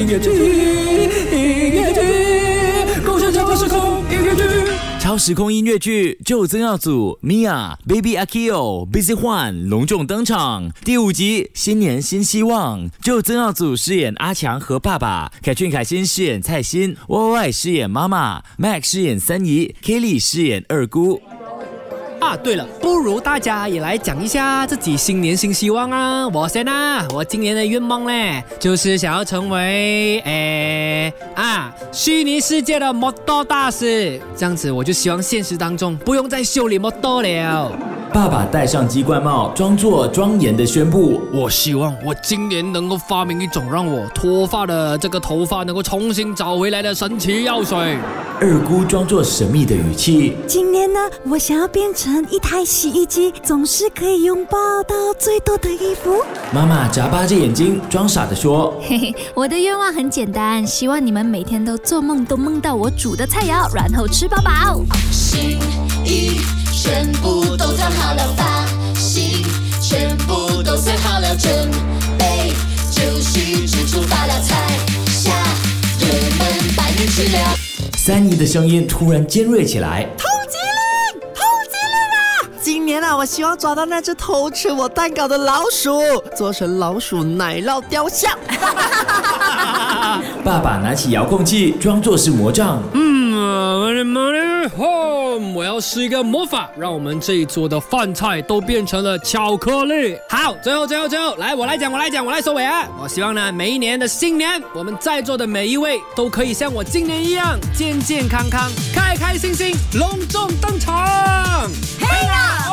音乐剧，音乐剧，共享超时空音乐剧。超时空音乐剧就曾耀祖、Mia、Baby Akio、Busy Huan 隆重登场。第五集新年新希望，就曾耀祖饰演阿强和爸爸，凯俊凯欣饰演蔡欣，Y Y 饰演妈妈，Max 饰演三姨，Kelly 饰演二姑。啊，对了，不如大家也来讲一下自己新年新希望啊！我先啊，我今年的愿望呢，就是想要成为诶啊虚拟世界的摩托大师，这样子我就希望现实当中不用再修理摩托了。爸爸戴上鸡冠帽，装作庄严的宣布：“我希望我今年能够发明一种让我脱发的这个头发能够重新找回来的神奇药水。”二姑装作神秘的语气：“今年呢，我想要变成一台洗衣机，总是可以拥抱到最多的衣服。”妈妈眨巴着眼睛，装傻的说：“嘿嘿，我的愿望很简单，希望你们每天都做梦都梦到我煮的菜肴，然后吃饱饱。”心意全部都装好了，发型全部都选好了，准备就绪，吃出发了，菜下人们百年吃了。三姨的声音突然尖锐起来。偷鸡令，偷鸡令啊！今年啊，我希望抓到那只偷吃我蛋糕的老鼠，做成老鼠奶酪雕像。爸爸拿起遥控器，装作是魔杖。嗯，money money home，我要施一个魔法，让我们这一桌的饭菜都变成了巧克力。好，最后最后最后，来我来讲，我来讲，我来收尾啊！我希望呢，每一年的新年，我们在座的每一位都可以像我今年一样，健健康康、开开心心、隆重登场。嘿呀，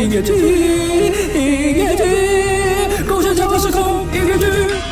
音乐剧，音乐剧，共享精彩时空，音乐剧。